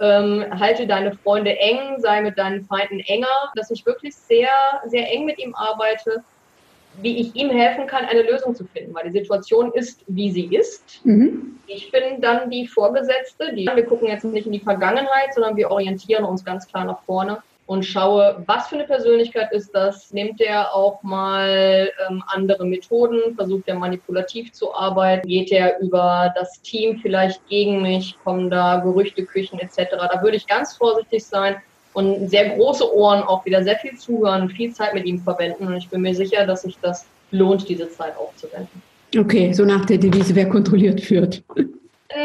ähm, halte deine Freunde eng, sei mit deinen Feinden enger, dass ich wirklich sehr, sehr eng mit ihm arbeite, wie ich ihm helfen kann, eine Lösung zu finden, weil die Situation ist, wie sie ist. Mhm. Ich bin dann die Vorgesetzte, die, wir gucken jetzt nicht in die Vergangenheit, sondern wir orientieren uns ganz klar nach vorne und schaue, was für eine Persönlichkeit ist das. Nimmt er auch mal ähm, andere Methoden, versucht er manipulativ zu arbeiten, geht er über das Team vielleicht gegen mich, kommen da Gerüchteküchen etc. Da würde ich ganz vorsichtig sein und sehr große Ohren auch wieder sehr viel zuhören, viel Zeit mit ihm verwenden und ich bin mir sicher, dass sich das lohnt, diese Zeit aufzuwenden. Okay, so nach der Devise, wer kontrolliert führt.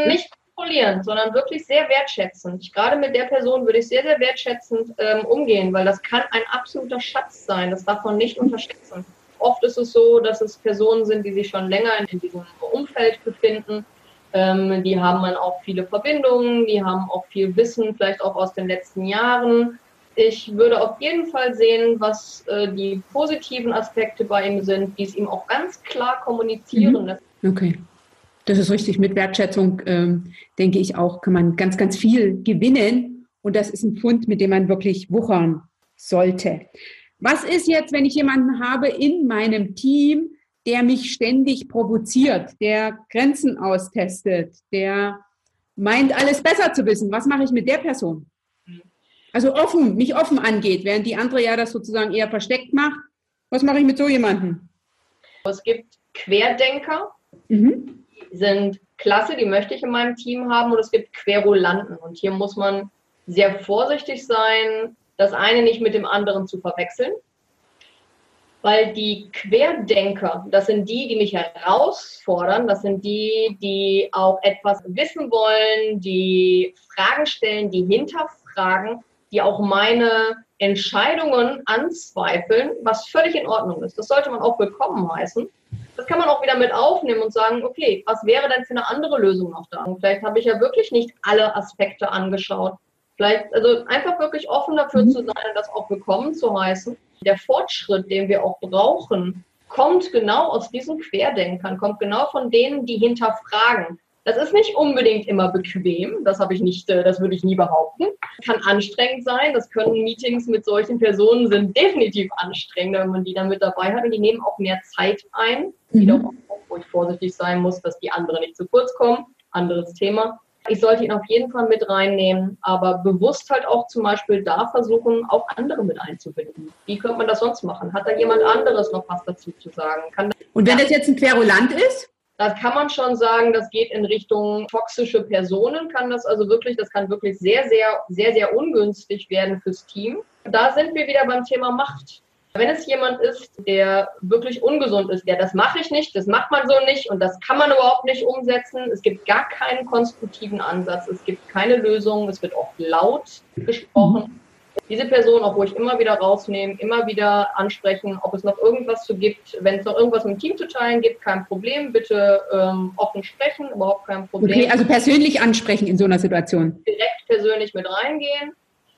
Nicht kontrollieren, sondern wirklich sehr wertschätzend. Gerade mit der Person würde ich sehr, sehr wertschätzend ähm, umgehen, weil das kann ein absoluter Schatz sein. Das darf man nicht unterschätzen. Oft ist es so, dass es Personen sind, die sich schon länger in diesem Umfeld befinden. Ähm, die haben dann auch viele Verbindungen, die haben auch viel Wissen, vielleicht auch aus den letzten Jahren. Ich würde auf jeden Fall sehen, was äh, die positiven Aspekte bei ihm sind, die es ihm auch ganz klar kommunizieren. Mhm. Okay. Das ist richtig. Mit Wertschätzung, ähm, denke ich auch, kann man ganz, ganz viel gewinnen. Und das ist ein Fund, mit dem man wirklich wuchern sollte. Was ist jetzt, wenn ich jemanden habe in meinem Team, der mich ständig provoziert, der Grenzen austestet, der meint, alles besser zu wissen? Was mache ich mit der Person? Also offen, mich offen angeht, während die andere ja das sozusagen eher versteckt macht. Was mache ich mit so jemandem? Es gibt Querdenker. Mhm sind klasse, die möchte ich in meinem Team haben und es gibt Querulanten. Und hier muss man sehr vorsichtig sein, das eine nicht mit dem anderen zu verwechseln. Weil die Querdenker, das sind die, die mich herausfordern, das sind die, die auch etwas wissen wollen, die Fragen stellen, die hinterfragen, die auch meine Entscheidungen anzweifeln, was völlig in Ordnung ist. Das sollte man auch willkommen heißen. Das kann man auch wieder mit aufnehmen und sagen, okay, was wäre denn für eine andere Lösung noch da? Und vielleicht habe ich ja wirklich nicht alle Aspekte angeschaut. Vielleicht, also einfach wirklich offen dafür mhm. zu sein und das auch willkommen zu heißen. Der Fortschritt, den wir auch brauchen, kommt genau aus diesen Querdenkern, kommt genau von denen, die hinterfragen. Das ist nicht unbedingt immer bequem, das habe ich nicht, äh, das würde ich nie behaupten. Kann anstrengend sein, das können Meetings mit solchen Personen sind definitiv anstrengender, wenn man die dann mit dabei hat und die nehmen auch mehr Zeit ein. Mhm. Wiederum, wo ich vorsichtig sein muss, dass die anderen nicht zu kurz kommen. Anderes Thema. Ich sollte ihn auf jeden Fall mit reinnehmen, aber bewusst halt auch zum Beispiel da versuchen, auch andere mit einzubinden. Wie könnte man das sonst machen? Hat da jemand anderes noch was dazu zu sagen? Und wenn das jetzt ein Querulant ist? Das kann man schon sagen, das geht in Richtung toxische Personen, kann das also wirklich, das kann wirklich sehr, sehr, sehr, sehr ungünstig werden fürs Team. Da sind wir wieder beim Thema Macht. Wenn es jemand ist, der wirklich ungesund ist, der das mache ich nicht, das macht man so nicht und das kann man überhaupt nicht umsetzen. Es gibt gar keinen konstruktiven Ansatz, es gibt keine Lösung, es wird oft laut gesprochen diese Person, auch wo ich immer wieder rausnehme, immer wieder ansprechen, ob es noch irgendwas zu gibt. Wenn es noch irgendwas mit dem Team zu teilen gibt, kein Problem, bitte ähm, offen sprechen, überhaupt kein Problem. Okay, also persönlich ansprechen in so einer Situation. Direkt persönlich mit reingehen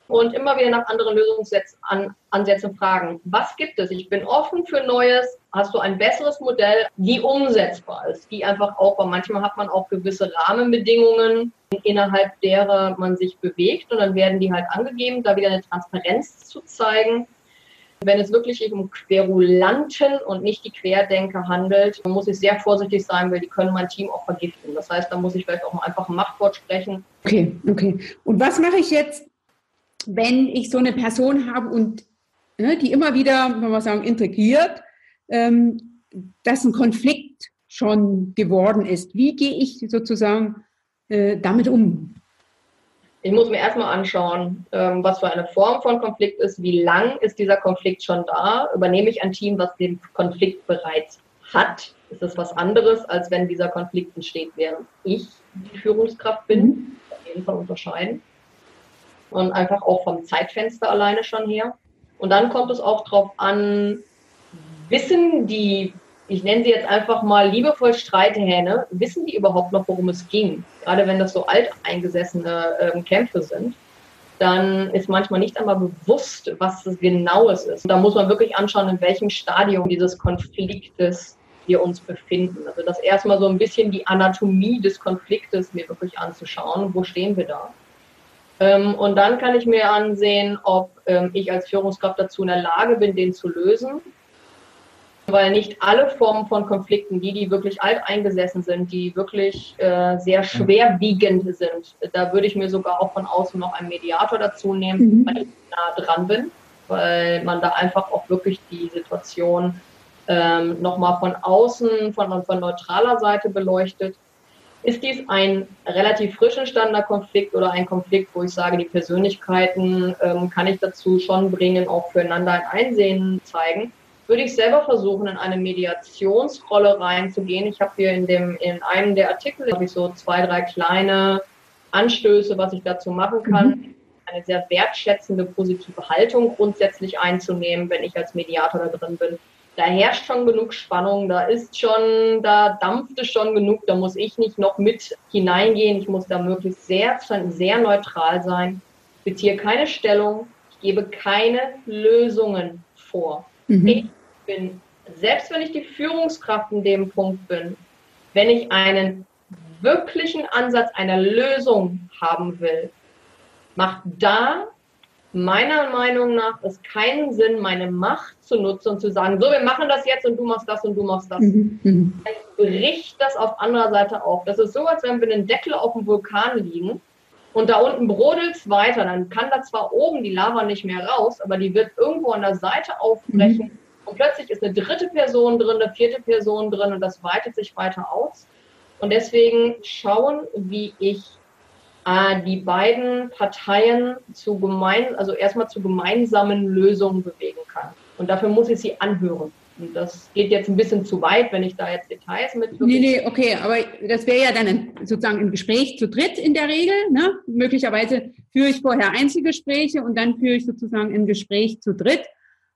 und immer wieder nach anderen Lösungsansätzen fragen. Was gibt es? Ich bin offen für Neues. Hast du ein besseres Modell, die umsetzbar ist, die einfach auch, weil manchmal hat man auch gewisse Rahmenbedingungen, innerhalb derer man sich bewegt und dann werden die halt angegeben, da wieder eine Transparenz zu zeigen. Wenn es wirklich um Querulanten und nicht die Querdenker handelt, muss ich sehr vorsichtig sein, weil die können mein Team auch vergiften. Das heißt, da muss ich vielleicht auch einfach ein Machtwort sprechen. Okay, okay. Und was mache ich jetzt, wenn ich so eine Person habe und ne, die immer wieder, wenn wir sagen, integriert, ähm, dass ein Konflikt schon geworden ist. Wie gehe ich sozusagen äh, damit um? Ich muss mir erstmal anschauen, ähm, was für eine Form von Konflikt ist, wie lang ist dieser Konflikt schon da, übernehme ich ein Team, was den Konflikt bereits hat. Ist das was anderes, als wenn dieser Konflikt entsteht, während ich die Führungskraft bin? Mhm. Auf jeden Fall unterscheiden und einfach auch vom Zeitfenster alleine schon her. Und dann kommt es auch darauf an, wissen die, ich nenne sie jetzt einfach mal liebevoll Streithähne, wissen die überhaupt noch, worum es ging? Gerade wenn das so alteingesessene ähm, Kämpfe sind, dann ist manchmal nicht einmal bewusst, was das Genaues ist. Da muss man wirklich anschauen, in welchem Stadium dieses Konfliktes wir uns befinden. Also das erstmal so ein bisschen die Anatomie des Konfliktes mir wirklich anzuschauen. Wo stehen wir da? Ähm, und dann kann ich mir ansehen, ob ähm, ich als Führungskraft dazu in der Lage bin, den zu lösen. Weil nicht alle Formen von Konflikten, die, die wirklich alteingesessen sind, die wirklich äh, sehr schwerwiegend sind, da würde ich mir sogar auch von außen noch einen Mediator dazu nehmen, mhm. weil ich nah dran bin, weil man da einfach auch wirklich die Situation ähm, nochmal von außen, von, von neutraler Seite beleuchtet ist dies ein relativ frisch entstandener Konflikt oder ein Konflikt, wo ich sage, die Persönlichkeiten ähm, kann ich dazu schon bringen, auch füreinander ein Einsehen zeigen? Würde ich selber versuchen, in eine Mediationsrolle reinzugehen. Ich habe hier in, dem, in einem der Artikel habe ich so zwei, drei kleine Anstöße, was ich dazu machen kann. Mhm. Eine sehr wertschätzende, positive Haltung grundsätzlich einzunehmen, wenn ich als Mediator da drin bin da herrscht schon genug Spannung, da ist schon, da dampft es schon genug, da muss ich nicht noch mit hineingehen, ich muss da möglichst sehr, sehr neutral sein, ich beziehe keine Stellung, ich gebe keine Lösungen vor. Mhm. Ich bin, selbst wenn ich die Führungskraft in dem Punkt bin, wenn ich einen wirklichen Ansatz einer Lösung haben will, macht da meiner Meinung nach es keinen Sinn, meine Macht zu nutzen und zu sagen, so, wir machen das jetzt und du machst das und du machst das. Mhm. mhm. Bricht das auf anderer Seite auf. Das ist so, als wenn wir einen Deckel auf dem Vulkan liegen und da unten brodelt es weiter. Dann kann da zwar oben die Lava nicht mehr raus, aber die wird irgendwo an der Seite aufbrechen. Mhm. Und plötzlich ist eine dritte Person drin, eine vierte Person drin und das weitet sich weiter aus. Und deswegen schauen, wie ich äh, die beiden Parteien zu gemein, also erstmal zu gemeinsamen Lösungen bewegen kann. Und dafür muss ich sie anhören. Und das geht jetzt ein bisschen zu weit, wenn ich da jetzt Details mit. Nee, nee, okay, aber das wäre ja dann ein, sozusagen ein Gespräch zu dritt in der Regel. Ne? Möglicherweise führe ich vorher Einzelgespräche und dann führe ich sozusagen ein Gespräch zu dritt.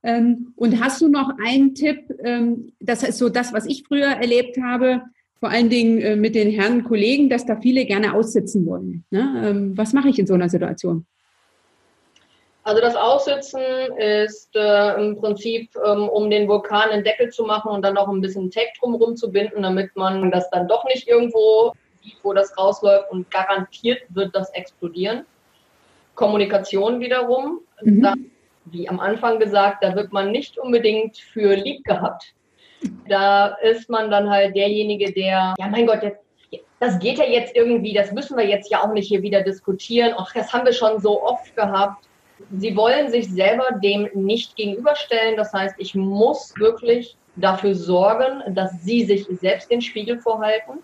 Ähm, und hast du noch einen Tipp? Ähm, das ist so das, was ich früher erlebt habe, vor allen Dingen äh, mit den Herren Kollegen, dass da viele gerne aussitzen wollen. Ne? Ähm, was mache ich in so einer Situation? Also das Aussitzen ist äh, im Prinzip, ähm, um den Vulkan einen Deckel zu machen und dann noch ein bisschen Tape drumherum zu binden, damit man das dann doch nicht irgendwo sieht, wo das rausläuft und garantiert wird das explodieren. Kommunikation wiederum, mhm. da, wie am Anfang gesagt, da wird man nicht unbedingt für lieb gehabt. Da ist man dann halt derjenige, der, ja mein Gott, jetzt das geht ja jetzt irgendwie, das müssen wir jetzt ja auch nicht hier wieder diskutieren. Ach, das haben wir schon so oft gehabt. Sie wollen sich selber dem nicht gegenüberstellen. Das heißt, ich muss wirklich dafür sorgen, dass Sie sich selbst den Spiegel vorhalten.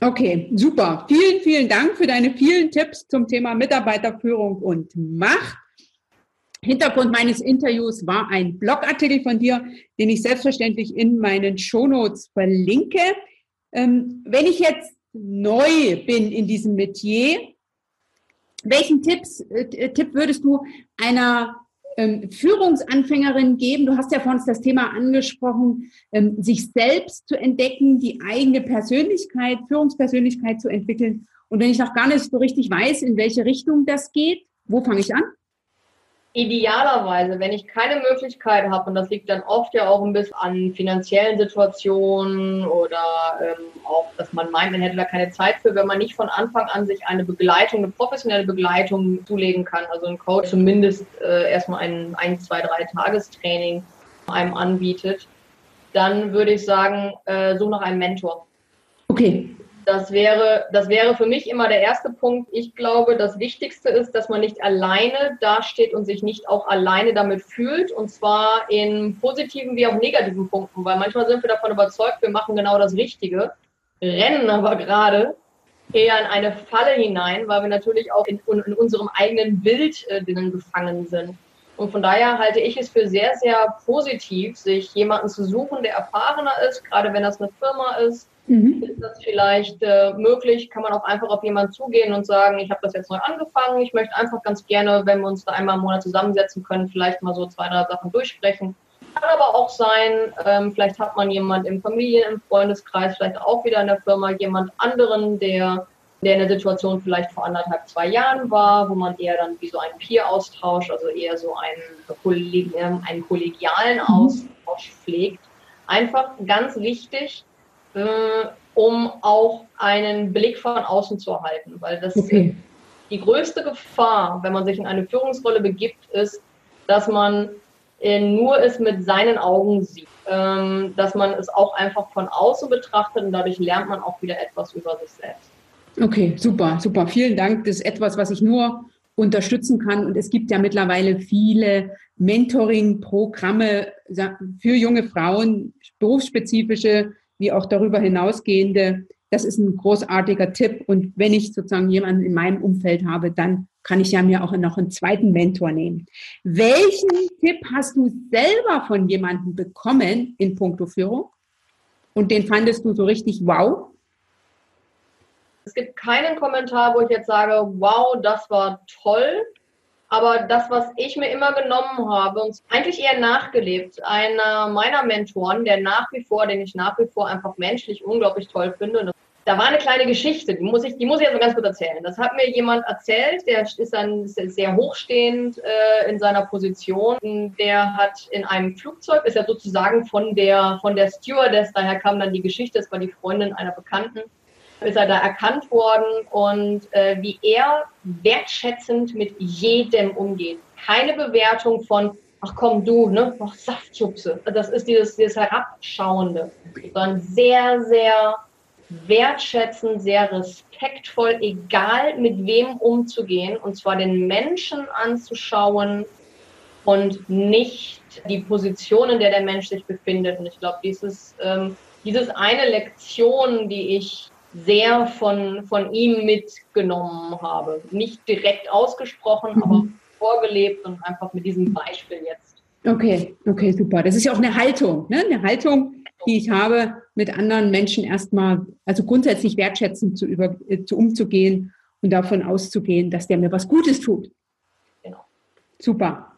Okay, super. Vielen, vielen Dank für deine vielen Tipps zum Thema Mitarbeiterführung und Macht. Hintergrund meines Interviews war ein Blogartikel von dir, den ich selbstverständlich in meinen Shownotes verlinke. Ähm, wenn ich jetzt neu bin in diesem Metier, welchen Tipps, äh, Tipp würdest du einer ähm, Führungsanfängerin geben? Du hast ja vor uns das Thema angesprochen, ähm, sich selbst zu entdecken, die eigene Persönlichkeit, Führungspersönlichkeit zu entwickeln. Und wenn ich noch gar nicht so richtig weiß, in welche Richtung das geht, wo fange ich an? Idealerweise, wenn ich keine Möglichkeit habe, und das liegt dann oft ja auch ein bisschen an finanziellen Situationen oder ähm, auch, dass man meint, man hätte da keine Zeit für, wenn man nicht von Anfang an sich eine Begleitung, eine professionelle Begleitung zulegen kann, also ein Coach zumindest äh, erstmal ein, ein, zwei, drei Tagestraining einem anbietet, dann würde ich sagen, äh, such nach einem Mentor. Okay. Das wäre, das wäre für mich immer der erste Punkt. Ich glaube, das Wichtigste ist, dass man nicht alleine dasteht und sich nicht auch alleine damit fühlt. Und zwar in positiven wie auch negativen Punkten. Weil manchmal sind wir davon überzeugt, wir machen genau das Richtige, rennen aber gerade eher in eine Falle hinein, weil wir natürlich auch in, in unserem eigenen Bild äh, gefangen sind. Und von daher halte ich es für sehr, sehr positiv, sich jemanden zu suchen, der erfahrener ist, gerade wenn das eine Firma ist, Mhm. Ist das vielleicht äh, möglich? Kann man auch einfach auf jemanden zugehen und sagen, ich habe das jetzt neu angefangen, ich möchte einfach ganz gerne, wenn wir uns da einmal im Monat zusammensetzen können, vielleicht mal so zwei, drei Sachen durchsprechen. Kann aber auch sein, ähm, vielleicht hat man jemand im Familien-, im Freundeskreis, vielleicht auch wieder in der Firma, jemand anderen, der, der in der Situation vielleicht vor anderthalb, zwei Jahren war, wo man eher dann wie so einen Peer-Austausch, also eher so einen, Kolleg einen kollegialen mhm. Austausch pflegt. Einfach ganz wichtig, um auch einen Blick von außen zu erhalten. Weil das okay. die größte Gefahr, wenn man sich in eine Führungsrolle begibt, ist, dass man äh, nur es mit seinen Augen sieht. Ähm, dass man es auch einfach von außen betrachtet und dadurch lernt man auch wieder etwas über sich selbst. Okay, super, super. Vielen Dank. Das ist etwas, was ich nur unterstützen kann. Und es gibt ja mittlerweile viele Mentoring-Programme für junge Frauen, berufsspezifische wie auch darüber hinausgehende. Das ist ein großartiger Tipp. Und wenn ich sozusagen jemanden in meinem Umfeld habe, dann kann ich ja mir auch noch einen zweiten Mentor nehmen. Welchen Tipp hast du selber von jemandem bekommen in puncto Führung? Und den fandest du so richtig wow? Es gibt keinen Kommentar, wo ich jetzt sage, wow, das war toll. Aber das, was ich mir immer genommen habe und eigentlich eher nachgelebt, einer meiner Mentoren, der nach wie vor, den ich nach wie vor einfach menschlich unglaublich toll finde, da war eine kleine Geschichte, die muss ich, die muss ich jetzt mal ganz kurz erzählen. Das hat mir jemand erzählt, der ist dann sehr hochstehend äh, in seiner Position. Der hat in einem Flugzeug, ist ja sozusagen von der, von der Stewardess, daher kam dann die Geschichte, das war die Freundin einer Bekannten, ist er da erkannt worden und äh, wie er wertschätzend mit jedem umgeht. Keine Bewertung von, ach komm du, ne, ach Saftjupse. Das ist dieses, dieses Herabschauende, sondern sehr, sehr wertschätzend, sehr respektvoll, egal mit wem umzugehen, und zwar den Menschen anzuschauen und nicht die Position, in der der Mensch sich befindet. Und ich glaube, dieses, ähm, dieses eine Lektion, die ich sehr von, von ihm mitgenommen habe. Nicht direkt ausgesprochen, mhm. aber vorgelebt und einfach mit diesem Beispiel jetzt. Okay, okay, super. Das ist ja auch eine Haltung, ne? eine Haltung, die ich habe, mit anderen Menschen erstmal, also grundsätzlich wertschätzend zu, über, äh, zu umzugehen und davon auszugehen, dass der mir was Gutes tut. Genau. Super.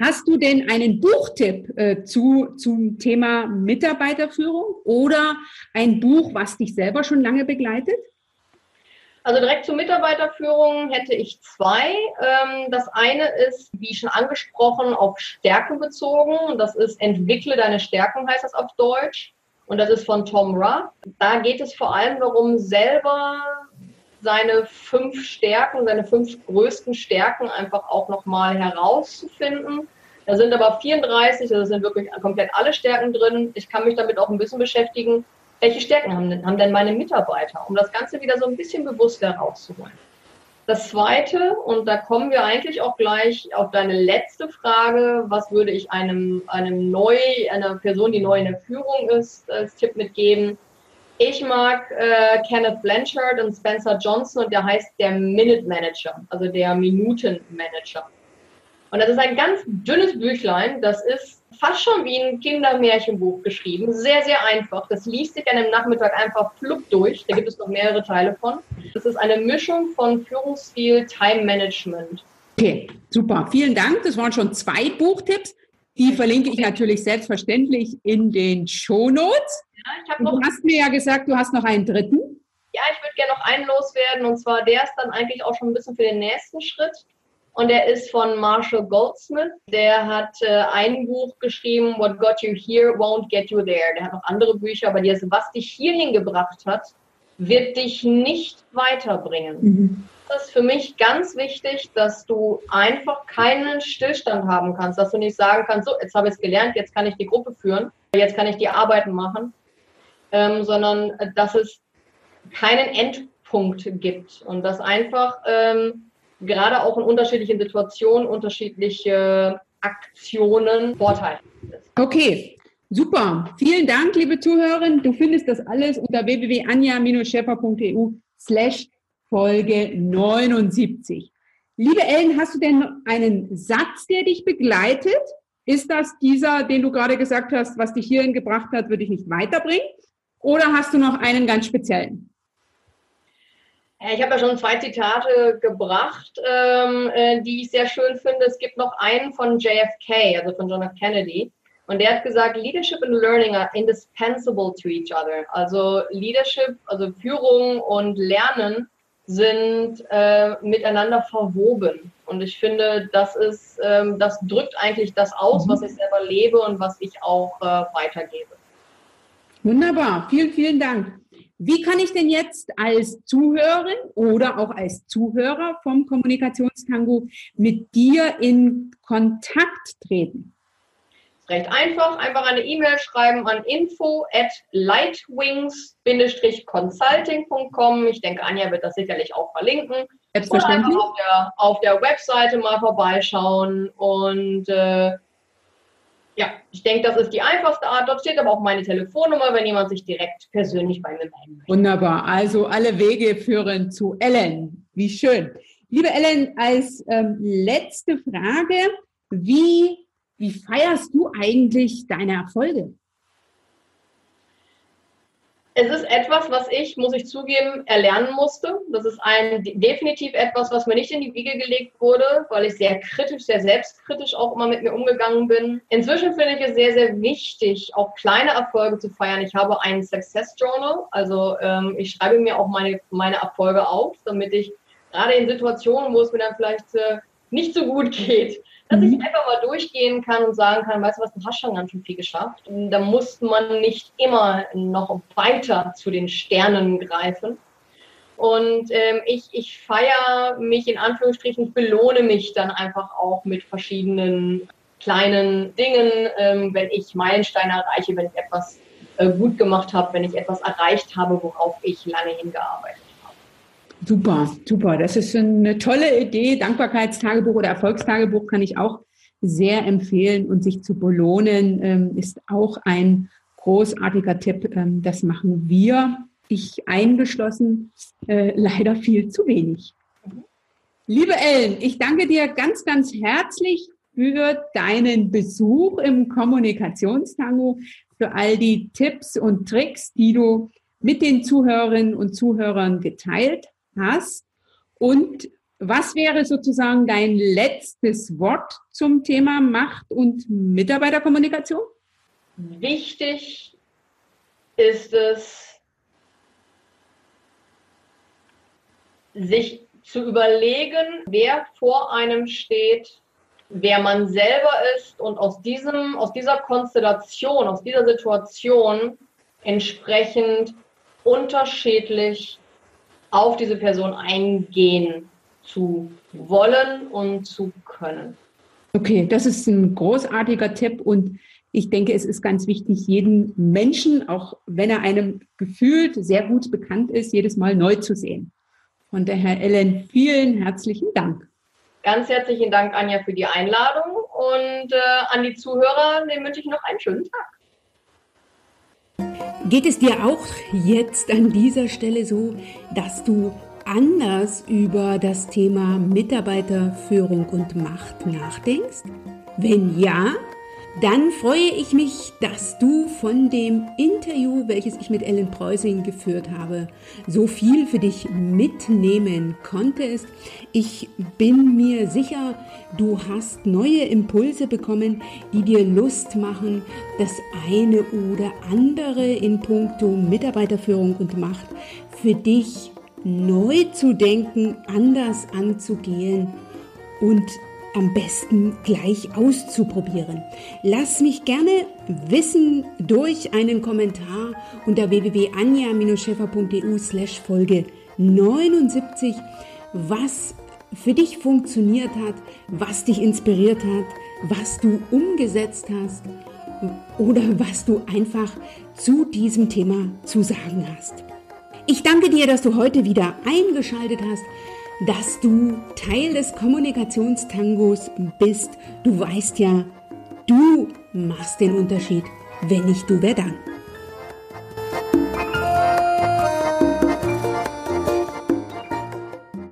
Hast du denn einen Buchtipp äh, zu, zum Thema Mitarbeiterführung oder ein Buch, was dich selber schon lange begleitet? Also direkt zur Mitarbeiterführung hätte ich zwei. Ähm, das eine ist, wie schon angesprochen, auf Stärken bezogen. Das ist Entwickle deine Stärken, heißt das auf Deutsch. Und das ist von Tom Ruff. Da geht es vor allem darum, selber seine fünf Stärken, seine fünf größten Stärken einfach auch nochmal herauszufinden. Da sind aber 34, also sind wirklich komplett alle Stärken drin. Ich kann mich damit auch ein bisschen beschäftigen, welche Stärken haben denn, haben denn meine Mitarbeiter, um das Ganze wieder so ein bisschen bewusster rauszuholen. Das Zweite, und da kommen wir eigentlich auch gleich auf deine letzte Frage, was würde ich einem, einem neu, einer Person, die neu in der Führung ist, als Tipp mitgeben? Ich mag äh, Kenneth Blanchard und Spencer Johnson und der heißt der Minute Manager, also der Minutenmanager. Und das ist ein ganz dünnes Büchlein, das ist fast schon wie ein Kindermärchenbuch geschrieben. Sehr, sehr einfach. Das liest sich an einem Nachmittag einfach flupp durch. Da gibt es noch mehrere Teile von. Das ist eine Mischung von Führungsstil, Time Management. Okay, super. Vielen Dank. Das waren schon zwei Buchtipps. Die verlinke ich natürlich selbstverständlich in den Shownotes. Ja, du hast mir ja gesagt, du hast noch einen dritten. Ja, ich würde gerne noch einen loswerden. Und zwar, der ist dann eigentlich auch schon ein bisschen für den nächsten Schritt und er ist von Marshall Goldsmith. Der hat äh, ein Buch geschrieben, What Got You Here Won't Get You There. Der hat noch andere Bücher, aber das, was dich hierhin gebracht hat, wird dich nicht weiterbringen. Mhm. Das ist für mich ganz wichtig, dass du einfach keinen Stillstand haben kannst, dass du nicht sagen kannst, so, jetzt habe ich es gelernt, jetzt kann ich die Gruppe führen, jetzt kann ich die Arbeiten machen, ähm, sondern äh, dass es keinen Endpunkt gibt und dass einfach ähm, gerade auch in unterschiedlichen Situationen unterschiedliche Aktionen Vorteile. Okay, super. Vielen Dank, liebe Zuhörerin. Du findest das alles unter www.anja-scheffer.eu slash Folge 79. Liebe Ellen, hast du denn einen Satz, der dich begleitet? Ist das dieser, den du gerade gesagt hast, was dich hierhin gebracht hat, würde ich nicht weiterbringen? Oder hast du noch einen ganz speziellen? Ich habe ja schon zwei Zitate gebracht, ähm, äh, die ich sehr schön finde. Es gibt noch einen von JFK, also von John F. Kennedy. Und der hat gesagt, Leadership and Learning are indispensable to each other. Also Leadership, also Führung und Lernen sind äh, miteinander verwoben. Und ich finde, das ist, ähm, das drückt eigentlich das aus, was ich selber lebe und was ich auch äh, weitergebe. Wunderbar, vielen, vielen Dank. Wie kann ich denn jetzt als Zuhörerin oder auch als Zuhörer vom Kommunikationstango mit dir in Kontakt treten? Recht einfach, einfach eine E-Mail schreiben an info at lightwings-consulting.com. Ich denke, Anja wird das sicherlich auch verlinken. Selbstverständlich. Oder auf der, auf der Webseite mal vorbeischauen und äh, ja, ich denke, das ist die einfachste Art. Dort steht aber auch meine Telefonnummer, wenn jemand sich direkt persönlich bei mir melden möchte. Wunderbar. Also alle Wege führen zu Ellen. Wie schön. Liebe Ellen, als ähm, letzte Frage, wie, wie feierst du eigentlich deine Erfolge? Es ist etwas, was ich, muss ich zugeben, erlernen musste. Das ist ein definitiv etwas, was mir nicht in die Wiege gelegt wurde, weil ich sehr kritisch, sehr selbstkritisch auch immer mit mir umgegangen bin. Inzwischen finde ich es sehr, sehr wichtig, auch kleine Erfolge zu feiern. Ich habe einen Success Journal, also ähm, ich schreibe mir auch meine, meine Erfolge auf, damit ich gerade in Situationen, wo es mir dann vielleicht äh, nicht so gut geht, dass ich mhm. einfach mal durchgehen kann und sagen kann, weißt du was, du hast schon ganz schön viel geschafft. Da muss man nicht immer noch weiter zu den Sternen greifen. Und ähm, ich, ich feiere mich in Anführungsstrichen, ich belohne mich dann einfach auch mit verschiedenen kleinen Dingen, ähm, wenn ich Meilensteine erreiche, wenn ich etwas äh, gut gemacht habe, wenn ich etwas erreicht habe, worauf ich lange hingearbeitet habe. Super, super. Das ist eine tolle Idee. Dankbarkeitstagebuch oder Erfolgstagebuch kann ich auch sehr empfehlen und sich zu belohnen ähm, ist auch ein großartiger Tipp. Ähm, das machen wir, ich eingeschlossen, äh, leider viel zu wenig. Liebe Ellen, ich danke dir ganz, ganz herzlich für deinen Besuch im Kommunikationstango, für all die Tipps und Tricks, die du mit den Zuhörerinnen und Zuhörern geteilt hast. Und was wäre sozusagen dein letztes Wort zum Thema Macht und Mitarbeiterkommunikation? Wichtig ist es, sich zu überlegen, wer vor einem steht, wer man selber ist und aus diesem, aus dieser Konstellation, aus dieser Situation entsprechend unterschiedlich auf diese Person eingehen zu wollen und zu können. Okay, das ist ein großartiger Tipp und ich denke, es ist ganz wichtig, jeden Menschen, auch wenn er einem gefühlt sehr gut bekannt ist, jedes Mal neu zu sehen. Von daher, Ellen, vielen herzlichen Dank. Ganz herzlichen Dank, Anja, für die Einladung und äh, an die Zuhörer, den wünsche ich noch einen schönen Tag. Geht es dir auch jetzt an dieser Stelle so, dass du anders über das Thema Mitarbeiterführung und Macht nachdenkst? Wenn ja, dann freue ich mich, dass du von dem Interview, welches ich mit Ellen Preusing geführt habe, so viel für dich mitnehmen konntest. Ich bin mir sicher, du hast neue Impulse bekommen, die dir Lust machen, das eine oder andere in puncto Mitarbeiterführung und Macht für dich neu zu denken, anders anzugehen und am besten gleich auszuprobieren. Lass mich gerne wissen durch einen Kommentar unter www.anja-scheffer.eu slash Folge 79, was für dich funktioniert hat, was dich inspiriert hat, was du umgesetzt hast oder was du einfach zu diesem Thema zu sagen hast. Ich danke dir, dass du heute wieder eingeschaltet hast dass du Teil des Kommunikationstangos bist. Du weißt ja, du machst den Unterschied. Wenn nicht du, wer dann?